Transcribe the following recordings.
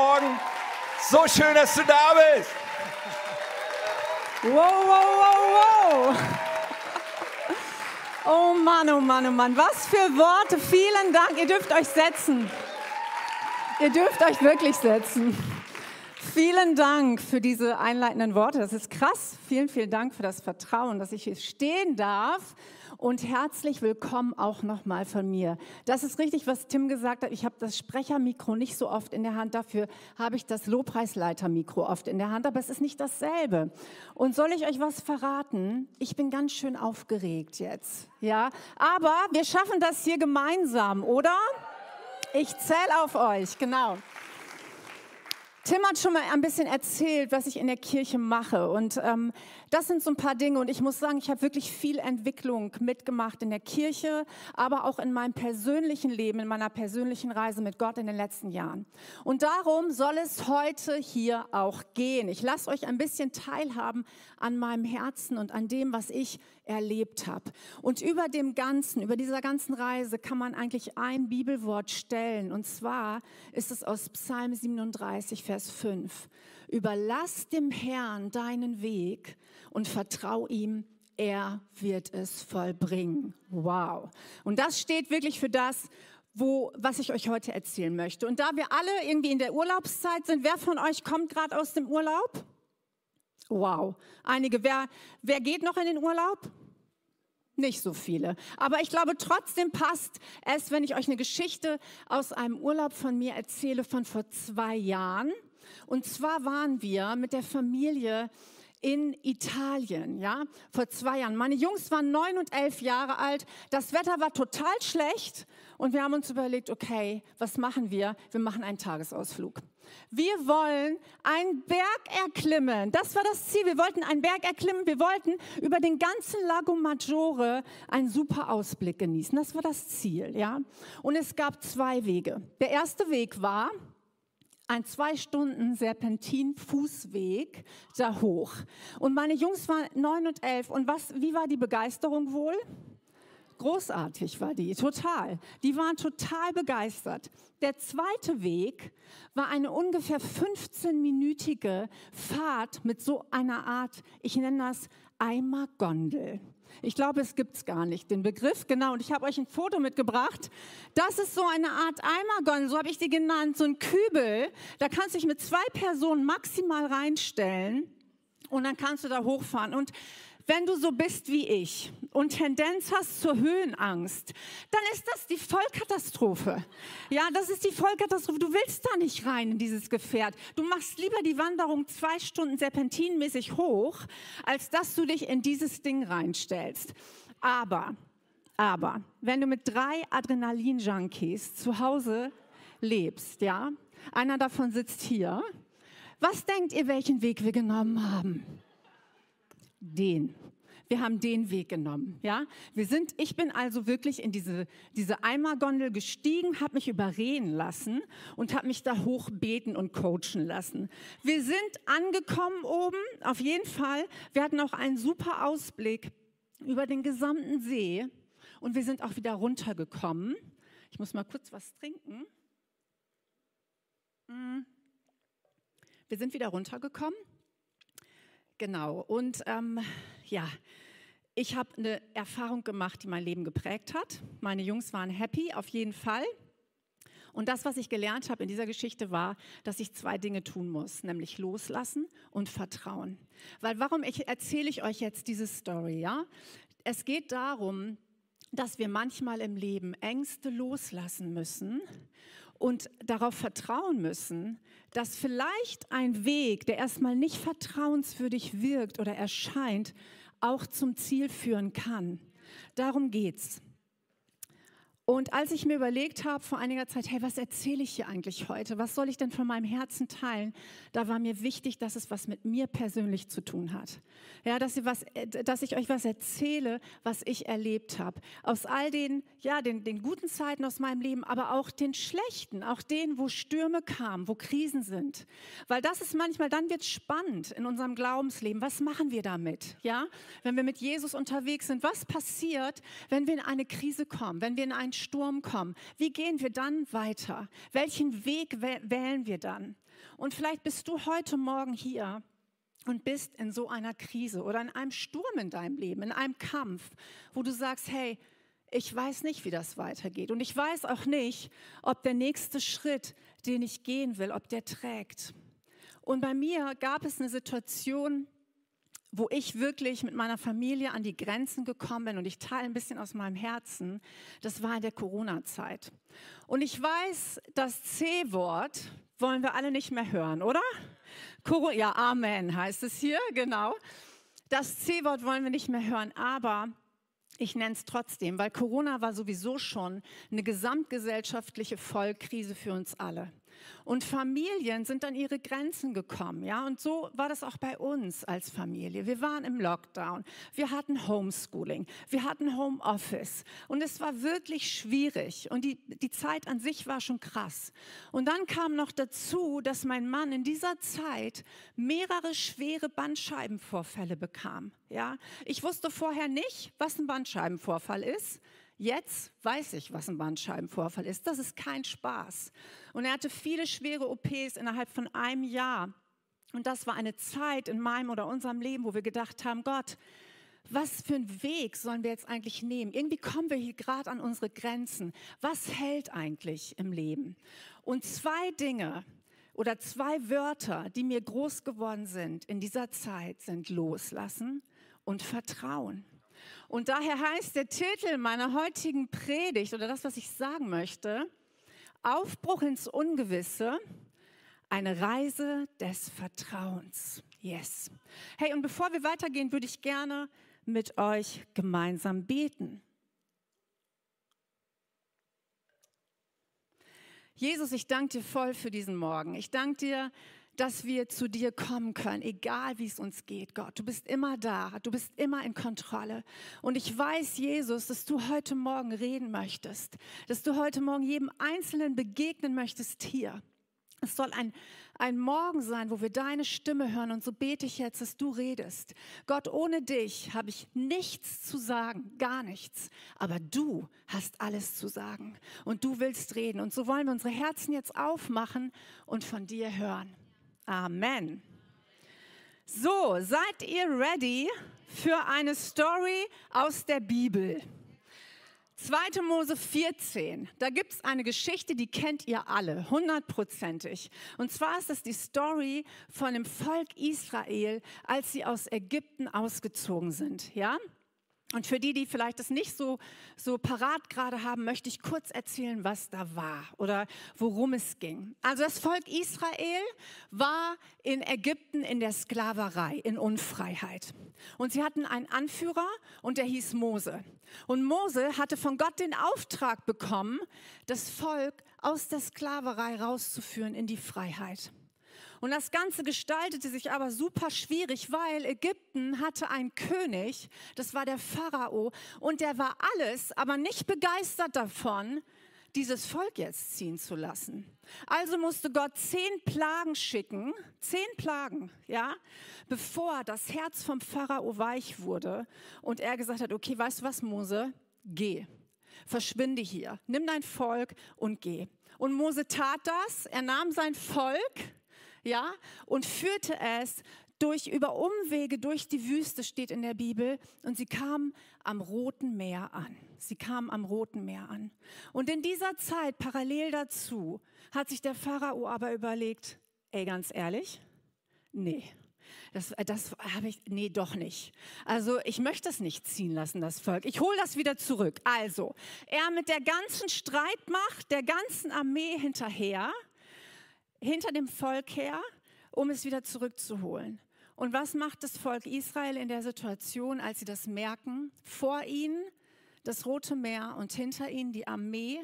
Morgen. So schön, dass du da bist. Wow, wow, wow, wow. Oh Mann, oh Mann, oh Mann. Was für Worte. Vielen Dank. Ihr dürft euch setzen. Ihr dürft euch wirklich setzen. Vielen Dank für diese einleitenden Worte. Das ist krass. Vielen, vielen Dank für das Vertrauen, dass ich hier stehen darf und herzlich willkommen auch nochmal von mir. Das ist richtig, was Tim gesagt hat. Ich habe das Sprechermikro nicht so oft in der Hand. Dafür habe ich das Lobpreisleitermikro oft in der Hand, aber es ist nicht dasselbe. Und soll ich euch was verraten? Ich bin ganz schön aufgeregt jetzt. Ja, aber wir schaffen das hier gemeinsam, oder? Ich zähle auf euch, genau. Tim hat schon mal ein bisschen erzählt, was ich in der Kirche mache. Und ähm, das sind so ein paar Dinge. Und ich muss sagen, ich habe wirklich viel Entwicklung mitgemacht in der Kirche, aber auch in meinem persönlichen Leben, in meiner persönlichen Reise mit Gott in den letzten Jahren. Und darum soll es heute hier auch gehen. Ich lasse euch ein bisschen teilhaben an meinem Herzen und an dem, was ich erlebt habe. Und über dem Ganzen, über dieser ganzen Reise kann man eigentlich ein Bibelwort stellen. Und zwar ist es aus Psalm 37, Vers 5. Überlass dem Herrn deinen Weg und vertrau ihm, er wird es vollbringen. Wow. Und das steht wirklich für das, wo, was ich euch heute erzählen möchte. Und da wir alle irgendwie in der Urlaubszeit sind, wer von euch kommt gerade aus dem Urlaub? Wow. Einige. Wer, wer geht noch in den Urlaub? Nicht so viele. Aber ich glaube, trotzdem passt es, wenn ich euch eine Geschichte aus einem Urlaub von mir erzähle von vor zwei Jahren. Und zwar waren wir mit der Familie in Italien, ja, vor zwei Jahren. Meine Jungs waren neun und elf Jahre alt. Das Wetter war total schlecht und wir haben uns überlegt, okay, was machen wir? Wir machen einen Tagesausflug. Wir wollen einen Berg erklimmen. Das war das Ziel. Wir wollten einen Berg erklimmen. Wir wollten über den ganzen Lago Maggiore einen super Ausblick genießen. Das war das Ziel, ja. Und es gab zwei Wege. Der erste Weg war, ein zwei Stunden Serpentin-Fußweg da hoch. Und meine Jungs waren neun und elf. Und was, wie war die Begeisterung wohl? Großartig war die, total. Die waren total begeistert. Der zweite Weg war eine ungefähr 15-minütige Fahrt mit so einer Art, ich nenne das Eimergondel. Ich glaube, es gibt es gar nicht, den Begriff. Genau, und ich habe euch ein Foto mitgebracht. Das ist so eine Art Eimergondel, so habe ich die genannt, so ein Kübel. Da kannst du dich mit zwei Personen maximal reinstellen und dann kannst du da hochfahren. Und wenn du so bist wie ich und Tendenz hast zur Höhenangst, dann ist das die Vollkatastrophe. Ja, das ist die Vollkatastrophe. Du willst da nicht rein in dieses Gefährt. Du machst lieber die Wanderung zwei Stunden serpentinmäßig hoch, als dass du dich in dieses Ding reinstellst. Aber, aber, wenn du mit drei Adrenalin-Junkies zu Hause lebst, ja, einer davon sitzt hier, was denkt ihr, welchen Weg wir genommen haben? Den. Wir haben den Weg genommen, ja. Wir sind, ich bin also wirklich in diese, diese Eimergondel gestiegen, habe mich überreden lassen und habe mich da hochbeten und coachen lassen. Wir sind angekommen oben, auf jeden Fall. Wir hatten auch einen super Ausblick über den gesamten See und wir sind auch wieder runtergekommen. Ich muss mal kurz was trinken. Mm. Wir sind wieder runtergekommen Genau. Und ähm, ja, ich habe eine Erfahrung gemacht, die mein Leben geprägt hat. Meine Jungs waren happy, auf jeden Fall. Und das, was ich gelernt habe in dieser Geschichte, war, dass ich zwei Dinge tun muss, nämlich loslassen und vertrauen. Weil warum ich, erzähle ich euch jetzt diese Story? Ja, es geht darum, dass wir manchmal im Leben Ängste loslassen müssen und darauf vertrauen müssen, dass vielleicht ein Weg, der erstmal nicht vertrauenswürdig wirkt oder erscheint, auch zum Ziel führen kann. Darum geht's. Und als ich mir überlegt habe vor einiger Zeit, hey, was erzähle ich hier eigentlich heute? Was soll ich denn von meinem Herzen teilen? Da war mir wichtig, dass es was mit mir persönlich zu tun hat. Ja, dass, was, äh, dass ich euch was erzähle, was ich erlebt habe. Aus all den, ja, den, den guten Zeiten aus meinem Leben, aber auch den schlechten, auch denen, wo Stürme kamen, wo Krisen sind. Weil das ist manchmal, dann wird spannend in unserem Glaubensleben. Was machen wir damit? Ja, wenn wir mit Jesus unterwegs sind, was passiert, wenn wir in eine Krise kommen, wenn wir in einen Sturm kommen, wie gehen wir dann weiter? Welchen Weg wählen wir dann? Und vielleicht bist du heute Morgen hier und bist in so einer Krise oder in einem Sturm in deinem Leben, in einem Kampf, wo du sagst, hey, ich weiß nicht, wie das weitergeht. Und ich weiß auch nicht, ob der nächste Schritt, den ich gehen will, ob der trägt. Und bei mir gab es eine Situation, wo ich wirklich mit meiner Familie an die Grenzen gekommen bin und ich teile ein bisschen aus meinem Herzen, das war in der Corona-Zeit. Und ich weiß, das C-Wort wollen wir alle nicht mehr hören, oder? Ja, Amen heißt es hier, genau. Das C-Wort wollen wir nicht mehr hören, aber ich nenne es trotzdem, weil Corona war sowieso schon eine gesamtgesellschaftliche Vollkrise für uns alle. Und Familien sind an ihre Grenzen gekommen, ja. Und so war das auch bei uns als Familie. Wir waren im Lockdown. Wir hatten Homeschooling. Wir hatten Homeoffice. Und es war wirklich schwierig. Und die, die Zeit an sich war schon krass. Und dann kam noch dazu, dass mein Mann in dieser Zeit mehrere schwere Bandscheibenvorfälle bekam, ja. Ich wusste vorher nicht, was ein Bandscheibenvorfall ist. Jetzt weiß ich, was ein Bandscheibenvorfall ist. Das ist kein Spaß. Und er hatte viele schwere OPs innerhalb von einem Jahr. Und das war eine Zeit in meinem oder unserem Leben, wo wir gedacht haben, Gott, was für einen Weg sollen wir jetzt eigentlich nehmen? Irgendwie kommen wir hier gerade an unsere Grenzen. Was hält eigentlich im Leben? Und zwei Dinge oder zwei Wörter, die mir groß geworden sind in dieser Zeit, sind Loslassen und Vertrauen. Und daher heißt der Titel meiner heutigen Predigt oder das, was ich sagen möchte, Aufbruch ins Ungewisse, eine Reise des Vertrauens. Yes. Hey, und bevor wir weitergehen, würde ich gerne mit euch gemeinsam beten. Jesus, ich danke dir voll für diesen Morgen. Ich danke dir, dass wir zu dir kommen können, egal wie es uns geht, Gott. Du bist immer da, du bist immer in Kontrolle. Und ich weiß, Jesus, dass du heute Morgen reden möchtest, dass du heute Morgen jedem Einzelnen begegnen möchtest hier. Es soll ein, ein Morgen sein, wo wir deine Stimme hören. Und so bete ich jetzt, dass du redest. Gott, ohne dich habe ich nichts zu sagen, gar nichts. Aber du hast alles zu sagen. Und du willst reden. Und so wollen wir unsere Herzen jetzt aufmachen und von dir hören. Amen. So, seid ihr ready für eine Story aus der Bibel? 2. Mose 14, da gibt es eine Geschichte, die kennt ihr alle, hundertprozentig. Und zwar ist es die Story von dem Volk Israel, als sie aus Ägypten ausgezogen sind. Ja? Und für die, die vielleicht das nicht so, so parat gerade haben, möchte ich kurz erzählen, was da war oder worum es ging. Also das Volk Israel war in Ägypten in der Sklaverei, in Unfreiheit. Und sie hatten einen Anführer und der hieß Mose. Und Mose hatte von Gott den Auftrag bekommen, das Volk aus der Sklaverei rauszuführen in die Freiheit. Und das Ganze gestaltete sich aber super schwierig, weil Ägypten hatte einen König, das war der Pharao, und der war alles, aber nicht begeistert davon, dieses Volk jetzt ziehen zu lassen. Also musste Gott zehn Plagen schicken, zehn Plagen, ja, bevor das Herz vom Pharao weich wurde und er gesagt hat, okay, weißt du was, Mose, geh, verschwinde hier, nimm dein Volk und geh. Und Mose tat das, er nahm sein Volk, ja, und führte es durch über Umwege durch die Wüste steht in der Bibel und sie kamen am Roten Meer an. Sie kamen am Roten Meer an. Und in dieser Zeit parallel dazu hat sich der Pharao aber überlegt, ey ganz ehrlich, nee. Das, das habe ich, nee, doch nicht. Also ich möchte das nicht ziehen lassen, das Volk. Ich hole das wieder zurück. Also, er mit der ganzen Streitmacht, der ganzen Armee hinterher, hinter dem Volk her, um es wieder zurückzuholen. Und was macht das Volk Israel in der Situation, als sie das merken? Vor ihnen das Rote Meer und hinter ihnen die Armee.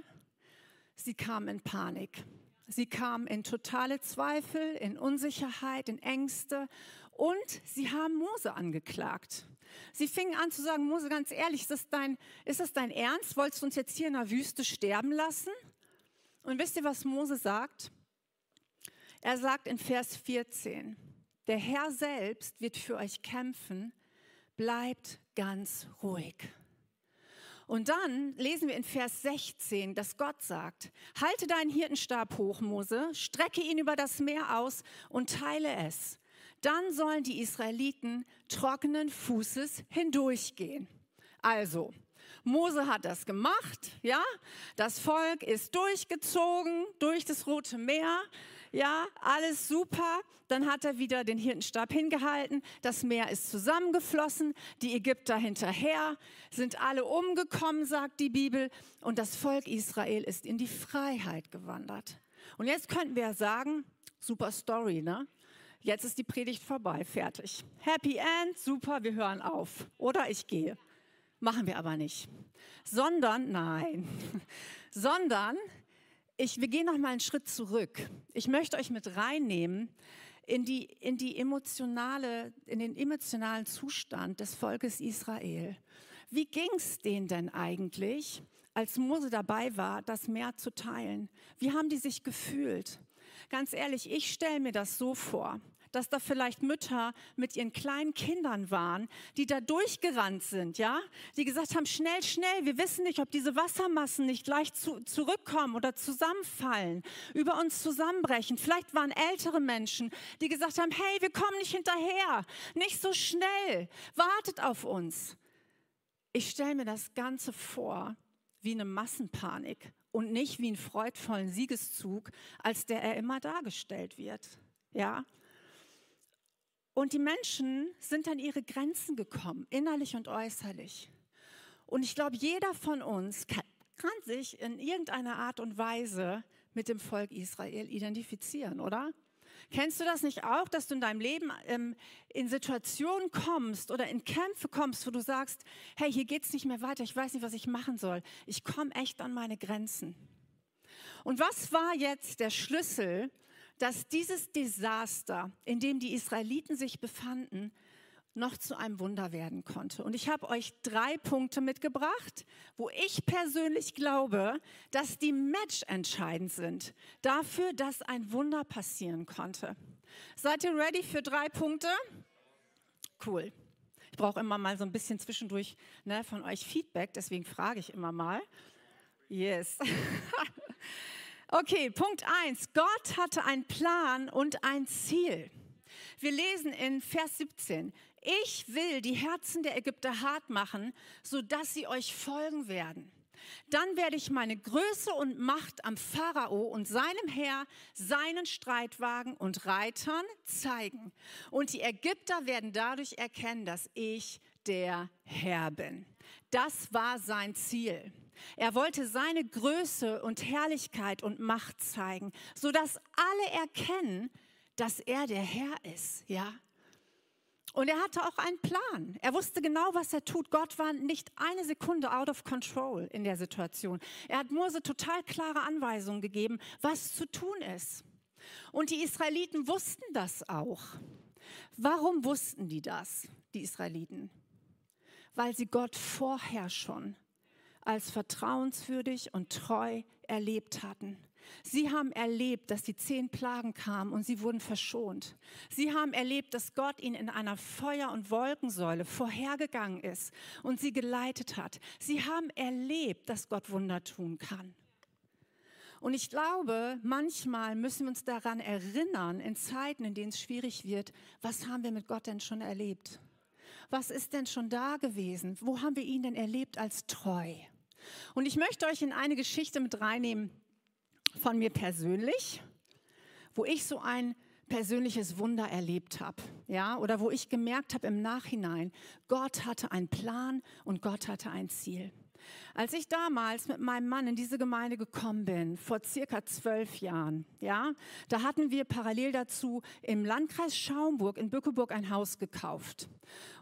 Sie kamen in Panik. Sie kamen in totale Zweifel, in Unsicherheit, in Ängste und sie haben Mose angeklagt. Sie fingen an zu sagen, Mose, ganz ehrlich, ist das dein, ist das dein Ernst? Wolltest du uns jetzt hier in der Wüste sterben lassen? Und wisst ihr, was Mose sagt? Er sagt in Vers 14, der Herr selbst wird für euch kämpfen, bleibt ganz ruhig. Und dann lesen wir in Vers 16, dass Gott sagt, halte deinen Hirtenstab hoch, Mose, strecke ihn über das Meer aus und teile es. Dann sollen die Israeliten trockenen Fußes hindurchgehen. Also, Mose hat das gemacht, ja. Das Volk ist durchgezogen durch das Rote Meer, ja, alles super. Dann hat er wieder den Hirtenstab hingehalten. Das Meer ist zusammengeflossen. Die Ägypter hinterher sind alle umgekommen, sagt die Bibel. Und das Volk Israel ist in die Freiheit gewandert. Und jetzt könnten wir sagen, super Story, ne? Jetzt ist die Predigt vorbei, fertig. Happy End, super, wir hören auf. Oder ich gehe. Machen wir aber nicht. Sondern, nein, sondern ich, wir gehen noch mal einen Schritt zurück. Ich möchte euch mit reinnehmen in, die, in, die emotionale, in den emotionalen Zustand des Volkes Israel. Wie ging es denen denn eigentlich, als Mose dabei war, das Meer zu teilen? Wie haben die sich gefühlt? Ganz ehrlich, ich stelle mir das so vor dass da vielleicht Mütter mit ihren kleinen Kindern waren, die da durchgerannt sind, ja, die gesagt haben, schnell, schnell, wir wissen nicht, ob diese Wassermassen nicht gleich zu, zurückkommen oder zusammenfallen, über uns zusammenbrechen. Vielleicht waren ältere Menschen, die gesagt haben, hey, wir kommen nicht hinterher, nicht so schnell, wartet auf uns. Ich stelle mir das Ganze vor wie eine Massenpanik und nicht wie einen freudvollen Siegeszug, als der er immer dargestellt wird. Ja, und die Menschen sind an ihre Grenzen gekommen, innerlich und äußerlich. Und ich glaube, jeder von uns kann, kann, sich in irgendeiner Art und Weise mit dem Volk Israel identifizieren, oder? Kennst du das nicht auch, dass du in deinem Leben ähm, in Situationen kommst oder in Kämpfe kommst, wo du sagst, hey, hier geht es nicht mehr weiter, ich weiß nicht, was ich machen soll. Ich komme echt an meine Grenzen. Und was war jetzt der Schlüssel, dass dieses Desaster, in dem die Israeliten sich befanden, noch zu einem Wunder werden konnte. Und ich habe euch drei Punkte mitgebracht, wo ich persönlich glaube, dass die Match entscheidend sind dafür, dass ein Wunder passieren konnte. Seid ihr ready für drei Punkte? Cool. Ich brauche immer mal so ein bisschen zwischendurch ne, von euch Feedback, deswegen frage ich immer mal. Yes. Okay, Punkt 1. Gott hatte einen Plan und ein Ziel. Wir lesen in Vers 17, ich will die Herzen der Ägypter hart machen, sodass sie euch folgen werden. Dann werde ich meine Größe und Macht am Pharao und seinem Heer, seinen Streitwagen und Reitern zeigen. Und die Ägypter werden dadurch erkennen, dass ich der Herr bin. Das war sein Ziel. Er wollte seine Größe und Herrlichkeit und Macht zeigen, sodass alle erkennen, dass er der Herr ist, ja? Und er hatte auch einen Plan. Er wusste genau, was er tut. Gott war nicht eine Sekunde out of control in der Situation. Er hat Mose total klare Anweisungen gegeben, was zu tun ist. Und die Israeliten wussten das auch. Warum wussten die das, die Israeliten? Weil sie Gott vorher schon als vertrauenswürdig und treu erlebt hatten. Sie haben erlebt, dass die zehn Plagen kamen und sie wurden verschont. Sie haben erlebt, dass Gott ihnen in einer Feuer- und Wolkensäule vorhergegangen ist und sie geleitet hat. Sie haben erlebt, dass Gott Wunder tun kann. Und ich glaube, manchmal müssen wir uns daran erinnern, in Zeiten, in denen es schwierig wird, was haben wir mit Gott denn schon erlebt? Was ist denn schon da gewesen? Wo haben wir ihn denn erlebt als treu? Und ich möchte euch in eine Geschichte mit reinnehmen von mir persönlich, wo ich so ein persönliches Wunder erlebt habe, ja, oder wo ich gemerkt habe im Nachhinein, Gott hatte einen Plan und Gott hatte ein Ziel. Als ich damals mit meinem Mann in diese Gemeinde gekommen bin, vor circa zwölf Jahren, ja, da hatten wir parallel dazu im Landkreis Schaumburg in Bückeburg ein Haus gekauft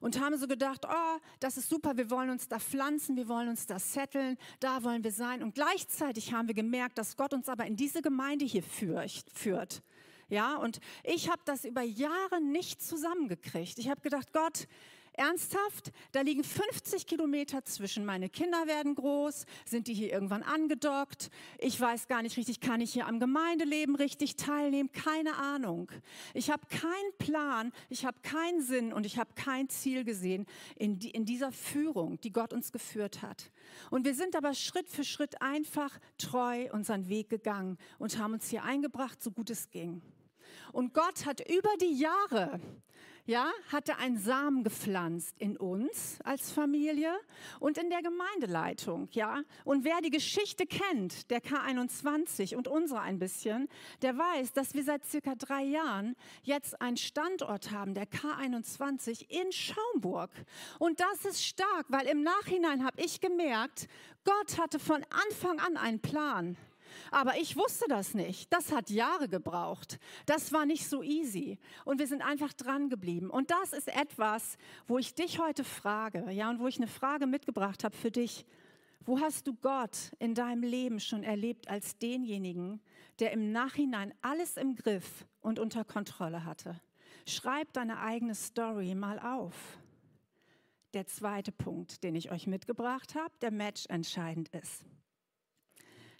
und haben so gedacht, oh, das ist super, wir wollen uns da pflanzen, wir wollen uns da setteln, da wollen wir sein. Und gleichzeitig haben wir gemerkt, dass Gott uns aber in diese Gemeinde hier führt. Ja, und ich habe das über Jahre nicht zusammengekriegt. Ich habe gedacht, Gott, Ernsthaft? Da liegen 50 Kilometer zwischen. Meine Kinder werden groß. Sind die hier irgendwann angedockt? Ich weiß gar nicht richtig, kann ich hier am Gemeindeleben richtig teilnehmen? Keine Ahnung. Ich habe keinen Plan, ich habe keinen Sinn und ich habe kein Ziel gesehen in, die, in dieser Führung, die Gott uns geführt hat. Und wir sind aber Schritt für Schritt einfach treu unseren Weg gegangen und haben uns hier eingebracht, so gut es ging. Und Gott hat über die Jahre ja, hatte einen Samen gepflanzt in uns als Familie und in der Gemeindeleitung, ja. Und wer die Geschichte kennt, der K21 und unsere ein bisschen, der weiß, dass wir seit circa drei Jahren jetzt einen Standort haben, der K21 in Schaumburg. Und das ist stark, weil im Nachhinein habe ich gemerkt, Gott hatte von Anfang an einen Plan. Aber ich wusste das nicht. Das hat Jahre gebraucht. Das war nicht so easy. Und wir sind einfach dran geblieben. Und das ist etwas, wo ich dich heute frage, ja, und wo ich eine Frage mitgebracht habe für dich. Wo hast du Gott in deinem Leben schon erlebt als denjenigen, der im Nachhinein alles im Griff und unter Kontrolle hatte? Schreib deine eigene Story mal auf. Der zweite Punkt, den ich euch mitgebracht habe, der Match entscheidend ist.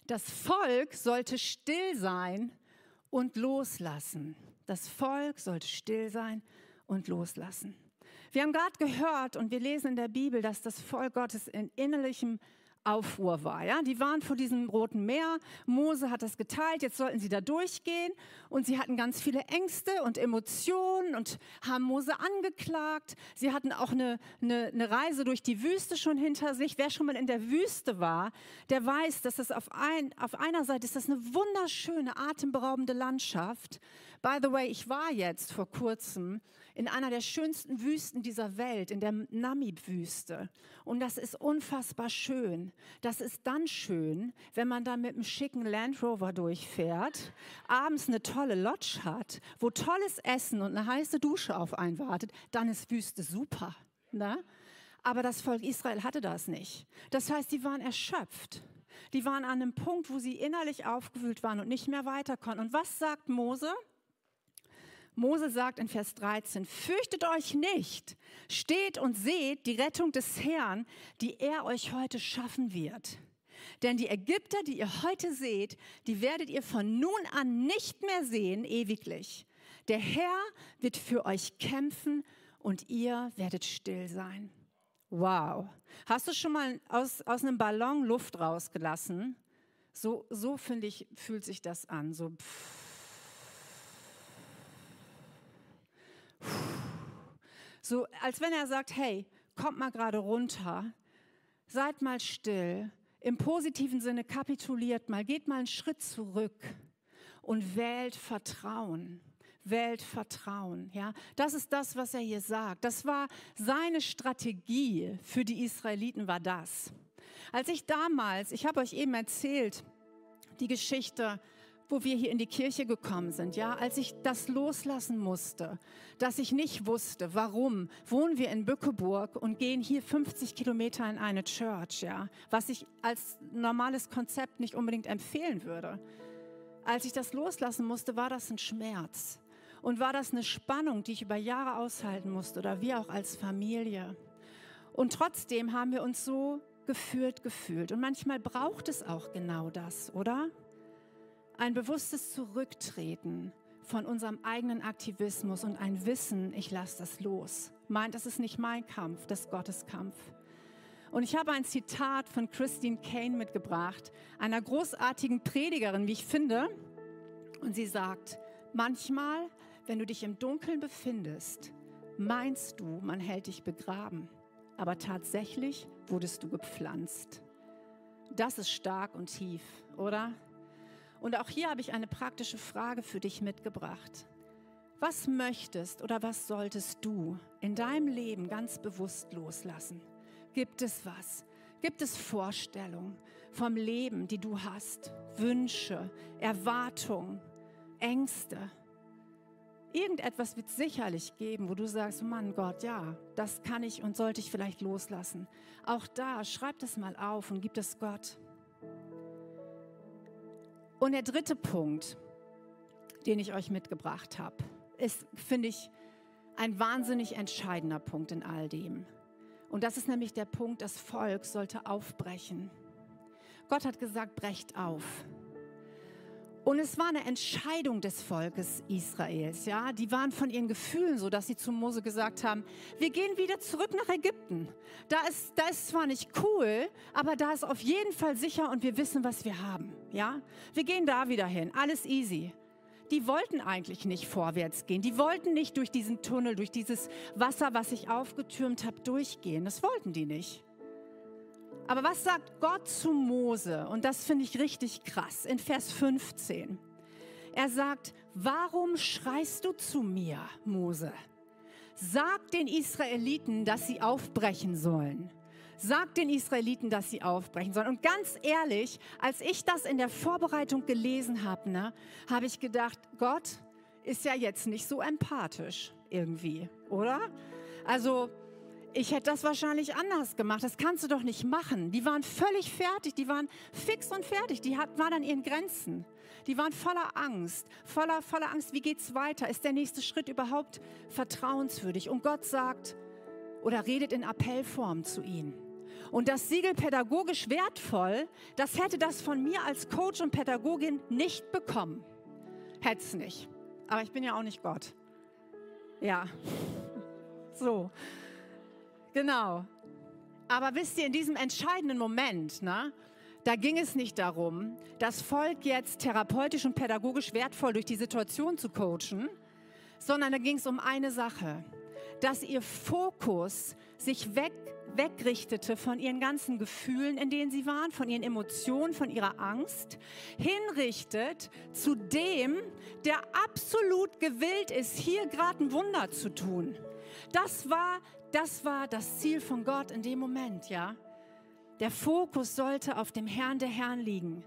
Das Volk sollte still sein und loslassen. Das Volk sollte still sein und loslassen. Wir haben gerade gehört und wir lesen in der Bibel, dass das Volk Gottes in innerlichem Aufruhr war. Ja? Die waren vor diesem Roten Meer. Mose hat das geteilt. Jetzt sollten sie da durchgehen. Und sie hatten ganz viele Ängste und Emotionen und haben Mose angeklagt. Sie hatten auch eine, eine, eine Reise durch die Wüste schon hinter sich. Wer schon mal in der Wüste war, der weiß, dass das auf, ein, auf einer Seite ist das eine wunderschöne, atemberaubende Landschaft. By the way, ich war jetzt vor kurzem in einer der schönsten Wüsten dieser Welt, in der Namib-Wüste. Und das ist unfassbar schön. Das ist dann schön, wenn man da mit einem schicken Land Rover durchfährt, abends eine tolle Lodge hat, wo tolles Essen und eine heiße Dusche auf einen wartet, dann ist Wüste super. Ne? Aber das Volk Israel hatte das nicht. Das heißt, die waren erschöpft. Die waren an einem Punkt, wo sie innerlich aufgewühlt waren und nicht mehr weiter konnten. Und was sagt Mose? Mose sagt in Vers 13, fürchtet euch nicht, steht und seht die Rettung des Herrn, die er euch heute schaffen wird. Denn die Ägypter, die ihr heute seht, die werdet ihr von nun an nicht mehr sehen, ewiglich. Der Herr wird für euch kämpfen und ihr werdet still sein. Wow. Hast du schon mal aus, aus einem Ballon Luft rausgelassen? So, so finde ich, fühlt sich das an. So, pff So als wenn er sagt, hey, kommt mal gerade runter, seid mal still, im positiven Sinne kapituliert mal, geht mal einen Schritt zurück und wählt Vertrauen. Wählt Vertrauen, ja. Das ist das, was er hier sagt. Das war seine Strategie für die Israeliten war das. Als ich damals, ich habe euch eben erzählt, die Geschichte wo wir hier in die Kirche gekommen sind, ja, als ich das loslassen musste, dass ich nicht wusste, warum wohnen wir in Bückeburg und gehen hier 50 Kilometer in eine Church, ja, was ich als normales Konzept nicht unbedingt empfehlen würde. Als ich das loslassen musste, war das ein Schmerz und war das eine Spannung, die ich über Jahre aushalten musste oder wir auch als Familie. Und trotzdem haben wir uns so geführt gefühlt und manchmal braucht es auch genau das, oder? Ein bewusstes Zurücktreten von unserem eigenen Aktivismus und ein Wissen, ich lasse das los. Meint, das ist nicht mein Kampf, das ist Gottes Kampf. Und ich habe ein Zitat von Christine Kane mitgebracht, einer großartigen Predigerin, wie ich finde. Und sie sagt, manchmal, wenn du dich im Dunkeln befindest, meinst du, man hält dich begraben. Aber tatsächlich wurdest du gepflanzt. Das ist stark und tief, oder? Und auch hier habe ich eine praktische Frage für dich mitgebracht. Was möchtest oder was solltest du in deinem Leben ganz bewusst loslassen? Gibt es was? Gibt es Vorstellungen vom Leben, die du hast? Wünsche, Erwartungen, Ängste? Irgendetwas wird sicherlich geben, wo du sagst, Mann Gott, ja, das kann ich und sollte ich vielleicht loslassen. Auch da, schreib das mal auf und gib es Gott. Und der dritte Punkt, den ich euch mitgebracht habe, ist, finde ich, ein wahnsinnig entscheidender Punkt in all dem. Und das ist nämlich der Punkt, das Volk sollte aufbrechen. Gott hat gesagt, brecht auf. Und es war eine Entscheidung des Volkes Israels, ja. Die waren von ihren Gefühlen so, dass sie zu Mose gesagt haben, wir gehen wieder zurück nach Ägypten. Da ist, da ist zwar nicht cool, aber da ist auf jeden Fall sicher und wir wissen, was wir haben, ja. Wir gehen da wieder hin, alles easy. Die wollten eigentlich nicht vorwärts gehen. Die wollten nicht durch diesen Tunnel, durch dieses Wasser, was sich aufgetürmt hat, durchgehen. Das wollten die nicht. Aber was sagt Gott zu Mose? Und das finde ich richtig krass in Vers 15. Er sagt, warum schreist du zu mir, Mose? Sag den Israeliten, dass sie aufbrechen sollen. Sag den Israeliten, dass sie aufbrechen sollen. Und ganz ehrlich, als ich das in der Vorbereitung gelesen habe, ne, habe ich gedacht, Gott ist ja jetzt nicht so empathisch irgendwie, oder? Also ich hätte das wahrscheinlich anders gemacht. Das kannst du doch nicht machen. Die waren völlig fertig, die waren fix und fertig, die hat, waren an ihren Grenzen. Die waren voller Angst, voller, voller Angst, wie geht's weiter? Ist der nächste Schritt überhaupt vertrauenswürdig? Und Gott sagt oder redet in Appellform zu ihnen. Und das Siegel pädagogisch wertvoll, das hätte das von mir als Coach und Pädagogin nicht bekommen. Hätte es nicht. Aber ich bin ja auch nicht Gott. Ja. So. Genau. Aber wisst ihr, in diesem entscheidenden Moment, ne, da ging es nicht darum, das Volk jetzt therapeutisch und pädagogisch wertvoll durch die Situation zu coachen, sondern da ging es um eine Sache, dass ihr Fokus sich weg, wegrichtete von ihren ganzen Gefühlen, in denen sie waren, von ihren Emotionen, von ihrer Angst, hinrichtet zu dem, der absolut gewillt ist, hier gerade ein Wunder zu tun. Das war das war das Ziel von Gott in dem Moment, ja. Der Fokus sollte auf dem Herrn der Herren liegen,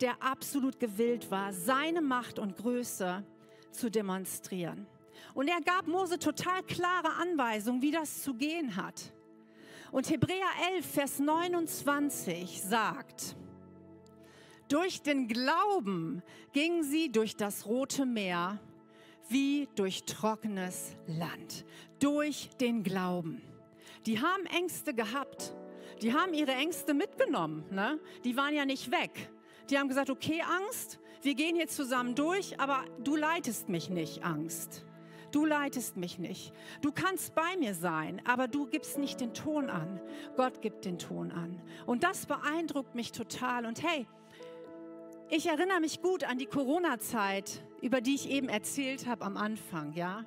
der absolut gewillt war, seine Macht und Größe zu demonstrieren. Und er gab Mose total klare Anweisungen, wie das zu gehen hat. Und Hebräer 11, Vers 29 sagt, durch den Glauben gingen sie durch das Rote Meer wie durch trockenes Land, durch den Glauben. Die haben Ängste gehabt. Die haben ihre Ängste mitgenommen. Ne? Die waren ja nicht weg. Die haben gesagt, okay, Angst, wir gehen jetzt zusammen durch, aber du leitest mich nicht, Angst. Du leitest mich nicht. Du kannst bei mir sein, aber du gibst nicht den Ton an. Gott gibt den Ton an. Und das beeindruckt mich total. Und hey, ich erinnere mich gut an die Corona-Zeit, über die ich eben erzählt habe am Anfang, ja,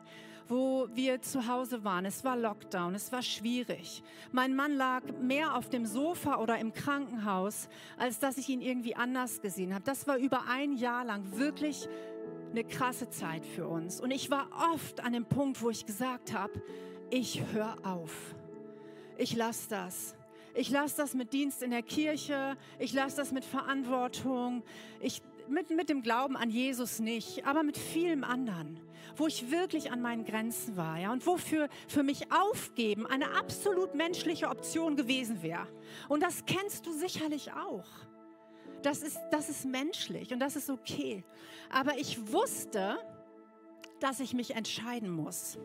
wo wir zu Hause waren. Es war Lockdown, es war schwierig. Mein Mann lag mehr auf dem Sofa oder im Krankenhaus, als dass ich ihn irgendwie anders gesehen habe. Das war über ein Jahr lang wirklich eine krasse Zeit für uns. Und ich war oft an dem Punkt, wo ich gesagt habe, ich höre auf. Ich lasse das. Ich lasse das mit Dienst in der Kirche, ich lasse das mit Verantwortung, ich, mit, mit dem Glauben an Jesus nicht, aber mit vielem anderen, wo ich wirklich an meinen Grenzen war ja, und wofür für mich aufgeben eine absolut menschliche Option gewesen wäre. Und das kennst du sicherlich auch. Das ist, das ist menschlich und das ist okay. Aber ich wusste, dass ich mich entscheiden muss.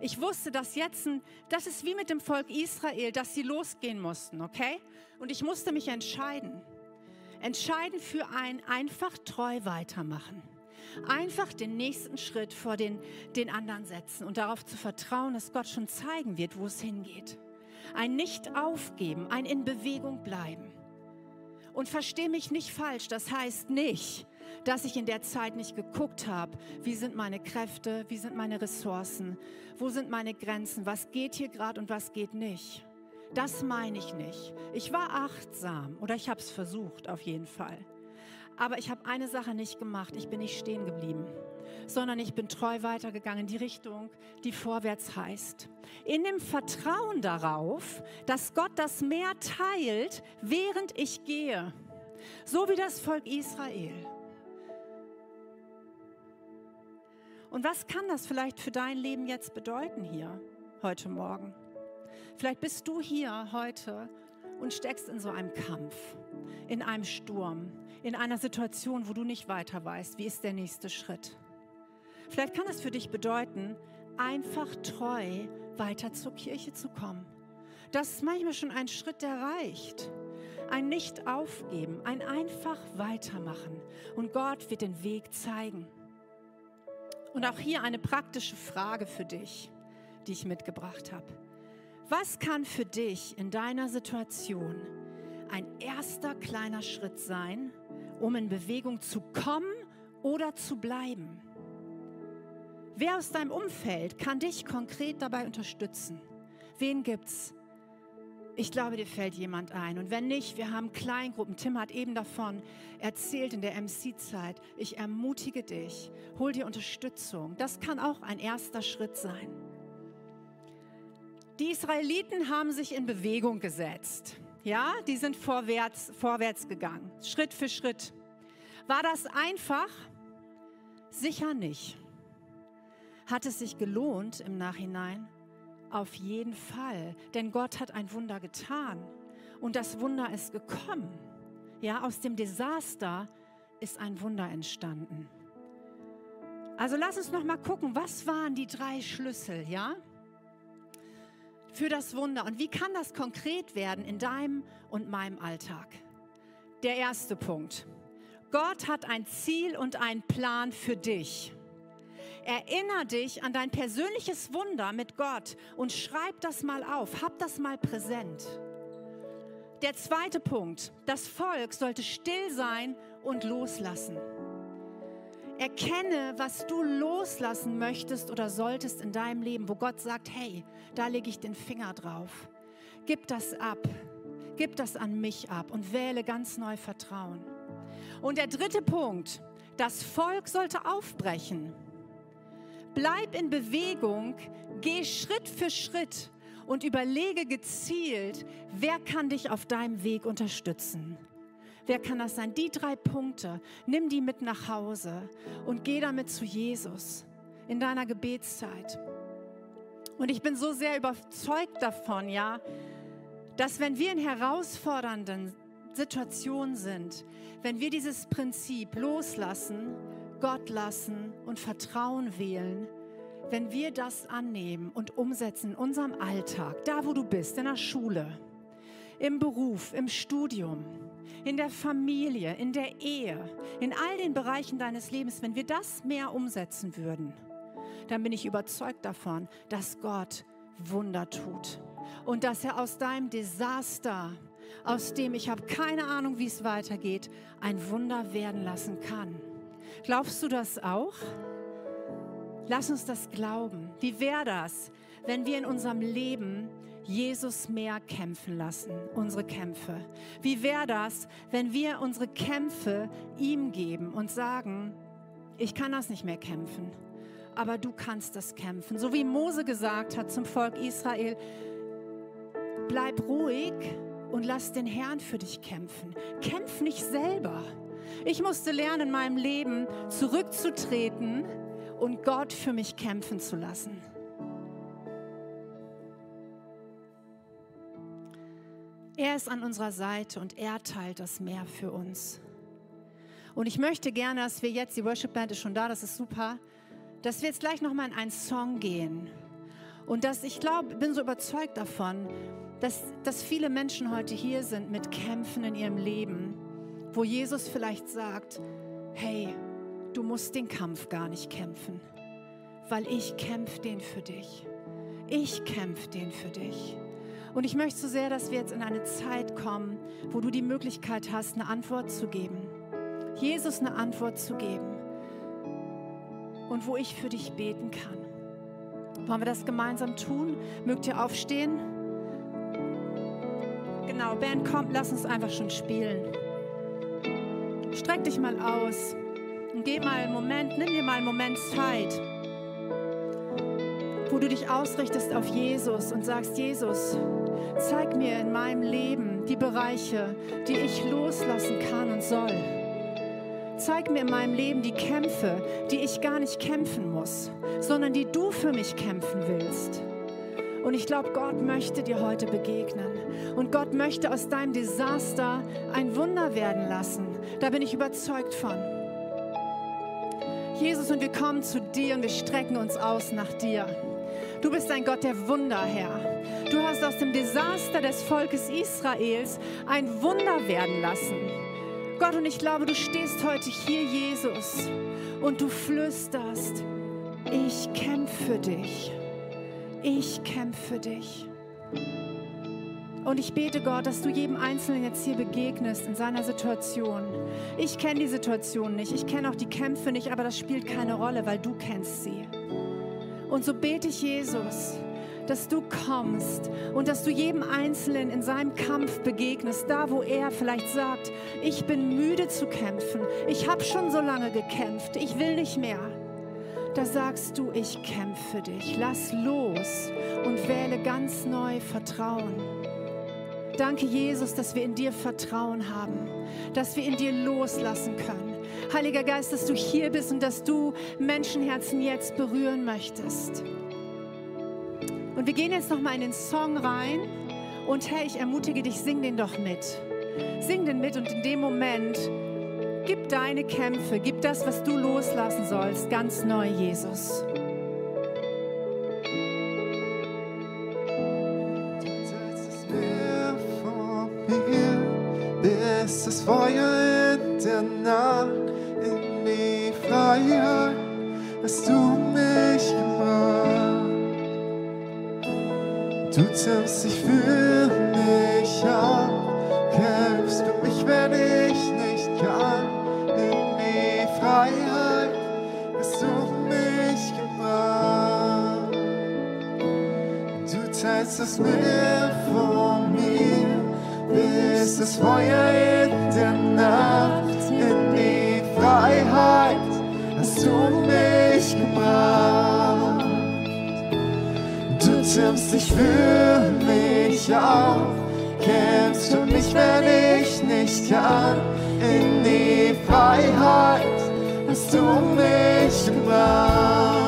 Ich wusste, dass jetzt, ein, das ist wie mit dem Volk Israel, dass sie losgehen mussten, okay? Und ich musste mich entscheiden. Entscheiden für ein einfach treu weitermachen. Einfach den nächsten Schritt vor den, den anderen setzen und darauf zu vertrauen, dass Gott schon zeigen wird, wo es hingeht. Ein Nicht-Aufgeben, ein in Bewegung bleiben. Und verstehe mich nicht falsch, das heißt nicht, dass ich in der Zeit nicht geguckt habe, wie sind meine Kräfte, wie sind meine Ressourcen, wo sind meine Grenzen, was geht hier gerade und was geht nicht. Das meine ich nicht. Ich war achtsam oder ich habe es versucht auf jeden Fall. Aber ich habe eine Sache nicht gemacht. Ich bin nicht stehen geblieben, sondern ich bin treu weitergegangen in die Richtung, die vorwärts heißt. In dem Vertrauen darauf, dass Gott das Meer teilt, während ich gehe. So wie das Volk Israel. Und was kann das vielleicht für dein Leben jetzt bedeuten hier, heute Morgen? Vielleicht bist du hier heute und steckst in so einem Kampf, in einem Sturm, in einer Situation, wo du nicht weiter weißt, wie ist der nächste Schritt. Vielleicht kann es für dich bedeuten, einfach treu weiter zur Kirche zu kommen. Das ist manchmal schon ein Schritt, der reicht. Ein Nicht-Aufgeben, ein einfach Weitermachen. Und Gott wird den Weg zeigen. Und auch hier eine praktische Frage für dich, die ich mitgebracht habe. Was kann für dich in deiner Situation ein erster kleiner Schritt sein, um in Bewegung zu kommen oder zu bleiben? Wer aus deinem Umfeld kann dich konkret dabei unterstützen? Wen gibt's? Ich glaube, dir fällt jemand ein. Und wenn nicht, wir haben Kleingruppen. Tim hat eben davon erzählt in der MC-Zeit. Ich ermutige dich, hol dir Unterstützung. Das kann auch ein erster Schritt sein. Die Israeliten haben sich in Bewegung gesetzt. Ja, die sind vorwärts, vorwärts gegangen, Schritt für Schritt. War das einfach? Sicher nicht. Hat es sich gelohnt im Nachhinein? Auf jeden Fall, denn Gott hat ein Wunder getan und das Wunder ist gekommen. Ja, aus dem Desaster ist ein Wunder entstanden. Also lass uns noch mal gucken, was waren die drei Schlüssel, ja? Für das Wunder und wie kann das konkret werden in deinem und meinem Alltag? Der erste Punkt. Gott hat ein Ziel und einen Plan für dich. Erinner dich an dein persönliches Wunder mit Gott und schreib das mal auf, hab das mal präsent. Der zweite Punkt, das Volk sollte still sein und loslassen. Erkenne, was du loslassen möchtest oder solltest in deinem Leben, wo Gott sagt, hey, da lege ich den Finger drauf. Gib das ab, gib das an mich ab und wähle ganz neu Vertrauen. Und der dritte Punkt, das Volk sollte aufbrechen. Bleib in Bewegung, geh Schritt für Schritt und überlege gezielt, wer kann dich auf deinem Weg unterstützen. Wer kann das sein? Die drei Punkte, nimm die mit nach Hause und geh damit zu Jesus in deiner Gebetszeit. Und ich bin so sehr überzeugt davon, ja, dass wenn wir in herausfordernden Situationen sind, wenn wir dieses Prinzip loslassen, Gott lassen und Vertrauen wählen, wenn wir das annehmen und umsetzen in unserem Alltag, da wo du bist, in der Schule, im Beruf, im Studium, in der Familie, in der Ehe, in all den Bereichen deines Lebens, wenn wir das mehr umsetzen würden, dann bin ich überzeugt davon, dass Gott Wunder tut und dass er aus deinem Desaster, aus dem ich habe keine Ahnung, wie es weitergeht, ein Wunder werden lassen kann. Glaubst du das auch? Lass uns das glauben. Wie wäre das, wenn wir in unserem Leben Jesus mehr kämpfen lassen, unsere Kämpfe? Wie wäre das, wenn wir unsere Kämpfe ihm geben und sagen, ich kann das nicht mehr kämpfen, aber du kannst das kämpfen. So wie Mose gesagt hat zum Volk Israel, bleib ruhig und lass den Herrn für dich kämpfen. Kämpf nicht selber. Ich musste lernen, in meinem Leben zurückzutreten und Gott für mich kämpfen zu lassen. Er ist an unserer Seite und er teilt das Meer für uns. Und ich möchte gerne, dass wir jetzt, die Worship Band ist schon da, das ist super, dass wir jetzt gleich nochmal in einen Song gehen. Und dass ich glaube, bin so überzeugt davon, dass, dass viele Menschen heute hier sind mit Kämpfen in ihrem Leben wo Jesus vielleicht sagt, hey, du musst den Kampf gar nicht kämpfen, weil ich kämpfe den für dich. Ich kämpfe den für dich. Und ich möchte so sehr, dass wir jetzt in eine Zeit kommen, wo du die Möglichkeit hast, eine Antwort zu geben. Jesus eine Antwort zu geben. Und wo ich für dich beten kann. Wollen wir das gemeinsam tun? Mögt ihr aufstehen? Genau, Band, kommt, lass uns einfach schon spielen. Streck dich mal aus und geh mal einen Moment, nimm dir mal einen Moment Zeit, wo du dich ausrichtest auf Jesus und sagst, Jesus, zeig mir in meinem Leben die Bereiche, die ich loslassen kann und soll. Zeig mir in meinem Leben die Kämpfe, die ich gar nicht kämpfen muss, sondern die du für mich kämpfen willst. Und ich glaube, Gott möchte dir heute begegnen. Und Gott möchte aus deinem Desaster ein Wunder werden lassen. Da bin ich überzeugt von. Jesus, und wir kommen zu dir und wir strecken uns aus nach dir. Du bist ein Gott der Wunder, Herr. Du hast aus dem Desaster des Volkes Israels ein Wunder werden lassen. Gott, und ich glaube, du stehst heute hier, Jesus, und du flüsterst, ich kämpfe für dich. Ich kämpfe für dich. Und ich bete Gott, dass du jedem Einzelnen jetzt hier begegnest in seiner Situation. Ich kenne die Situation nicht, ich kenne auch die Kämpfe nicht, aber das spielt keine Rolle, weil du kennst sie. Und so bete ich Jesus, dass du kommst und dass du jedem Einzelnen in seinem Kampf begegnest, da wo er vielleicht sagt, ich bin müde zu kämpfen, ich habe schon so lange gekämpft, ich will nicht mehr. Da sagst du, ich kämpfe dich, lass los und wähle ganz neu Vertrauen. Danke, Jesus, dass wir in dir Vertrauen haben, dass wir in dir loslassen können. Heiliger Geist, dass du hier bist und dass du Menschenherzen jetzt berühren möchtest. Und wir gehen jetzt noch mal in den Song rein. Und hey, ich ermutige dich, sing den doch mit. Sing den mit und in dem Moment gib deine Kämpfe, gib das, was du loslassen sollst, ganz neu, Jesus. Bis das Feuer in der Nacht in die Freiheit Du zählst dich für mich auf, kämpfst für mich, wenn ich nicht kann. In die Freiheit hast du mich gebracht. Du teilst es mir von mir, bis das Feuer Zählst dich für mich auf, kämpfst für mich, wenn ich nicht kann. In die Freiheit hast du mich gebracht.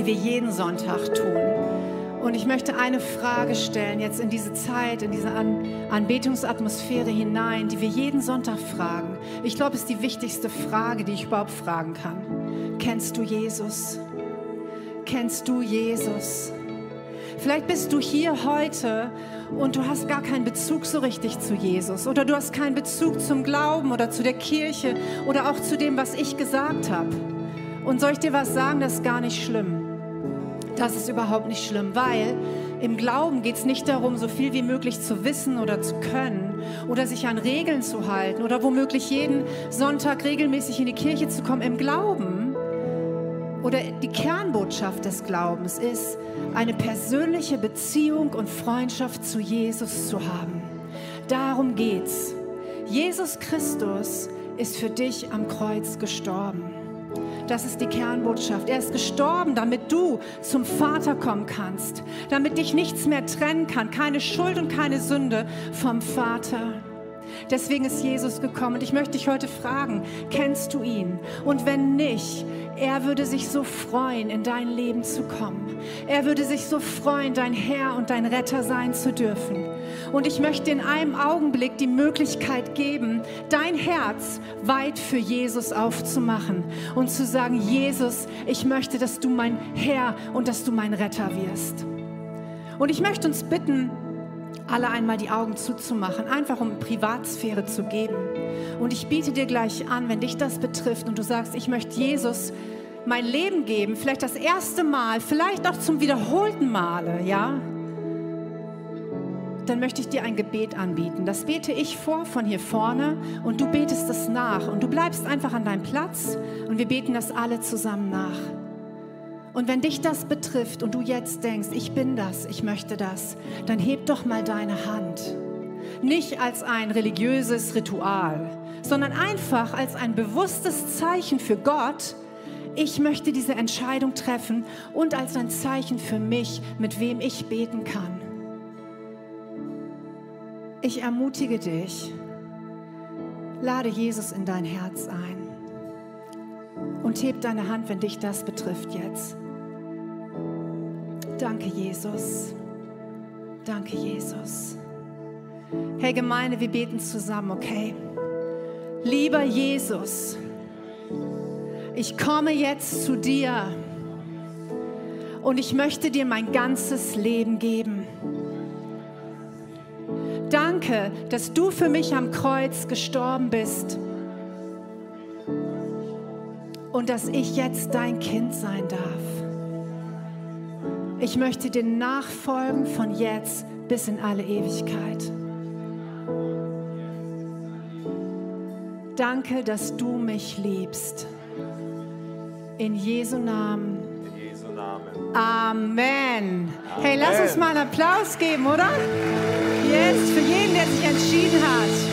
Die wir jeden Sonntag tun. Und ich möchte eine Frage stellen, jetzt in diese Zeit, in diese An Anbetungsatmosphäre hinein, die wir jeden Sonntag fragen. Ich glaube, es ist die wichtigste Frage, die ich überhaupt fragen kann. Kennst du Jesus? Kennst du Jesus? Vielleicht bist du hier heute und du hast gar keinen Bezug so richtig zu Jesus oder du hast keinen Bezug zum Glauben oder zu der Kirche oder auch zu dem, was ich gesagt habe. Und soll ich dir was sagen, das ist gar nicht schlimm. Das ist überhaupt nicht schlimm, weil im Glauben geht es nicht darum, so viel wie möglich zu wissen oder zu können oder sich an Regeln zu halten oder womöglich jeden Sonntag regelmäßig in die Kirche zu kommen. Im Glauben oder die Kernbotschaft des Glaubens ist, eine persönliche Beziehung und Freundschaft zu Jesus zu haben. Darum geht's. Jesus Christus ist für dich am Kreuz gestorben. Das ist die Kernbotschaft. Er ist gestorben, damit du zum Vater kommen kannst, damit dich nichts mehr trennen kann, keine Schuld und keine Sünde vom Vater. Deswegen ist Jesus gekommen. Und ich möchte dich heute fragen, kennst du ihn? Und wenn nicht, er würde sich so freuen, in dein Leben zu kommen. Er würde sich so freuen, dein Herr und dein Retter sein zu dürfen. Und ich möchte in einem Augenblick die Möglichkeit geben, dein Herz weit für Jesus aufzumachen und zu sagen, Jesus, ich möchte, dass du mein Herr und dass du mein Retter wirst. Und ich möchte uns bitten, alle einmal die Augen zuzumachen, einfach um Privatsphäre zu geben. Und ich biete dir gleich an, wenn dich das betrifft und du sagst, ich möchte Jesus mein Leben geben, vielleicht das erste Mal, vielleicht auch zum wiederholten Male, ja? Dann möchte ich dir ein Gebet anbieten. Das bete ich vor von hier vorne und du betest es nach. Und du bleibst einfach an deinem Platz und wir beten das alle zusammen nach. Und wenn dich das betrifft und du jetzt denkst, ich bin das, ich möchte das, dann heb doch mal deine Hand. Nicht als ein religiöses Ritual, sondern einfach als ein bewusstes Zeichen für Gott, ich möchte diese Entscheidung treffen und als ein Zeichen für mich, mit wem ich beten kann. Ich ermutige dich, lade Jesus in dein Herz ein und heb deine Hand, wenn dich das betrifft jetzt. Danke, Jesus. Danke, Jesus. Hey Gemeinde, wir beten zusammen, okay? Lieber Jesus, ich komme jetzt zu dir und ich möchte dir mein ganzes Leben geben. Danke, dass du für mich am Kreuz gestorben bist und dass ich jetzt dein Kind sein darf. Ich möchte dir nachfolgen von jetzt bis in alle Ewigkeit. Danke, dass du mich liebst. In Jesu Namen. In Jesu Namen. Amen. Hey, lass uns mal einen Applaus geben, oder? Jetzt für jeden, der sich entschieden hat.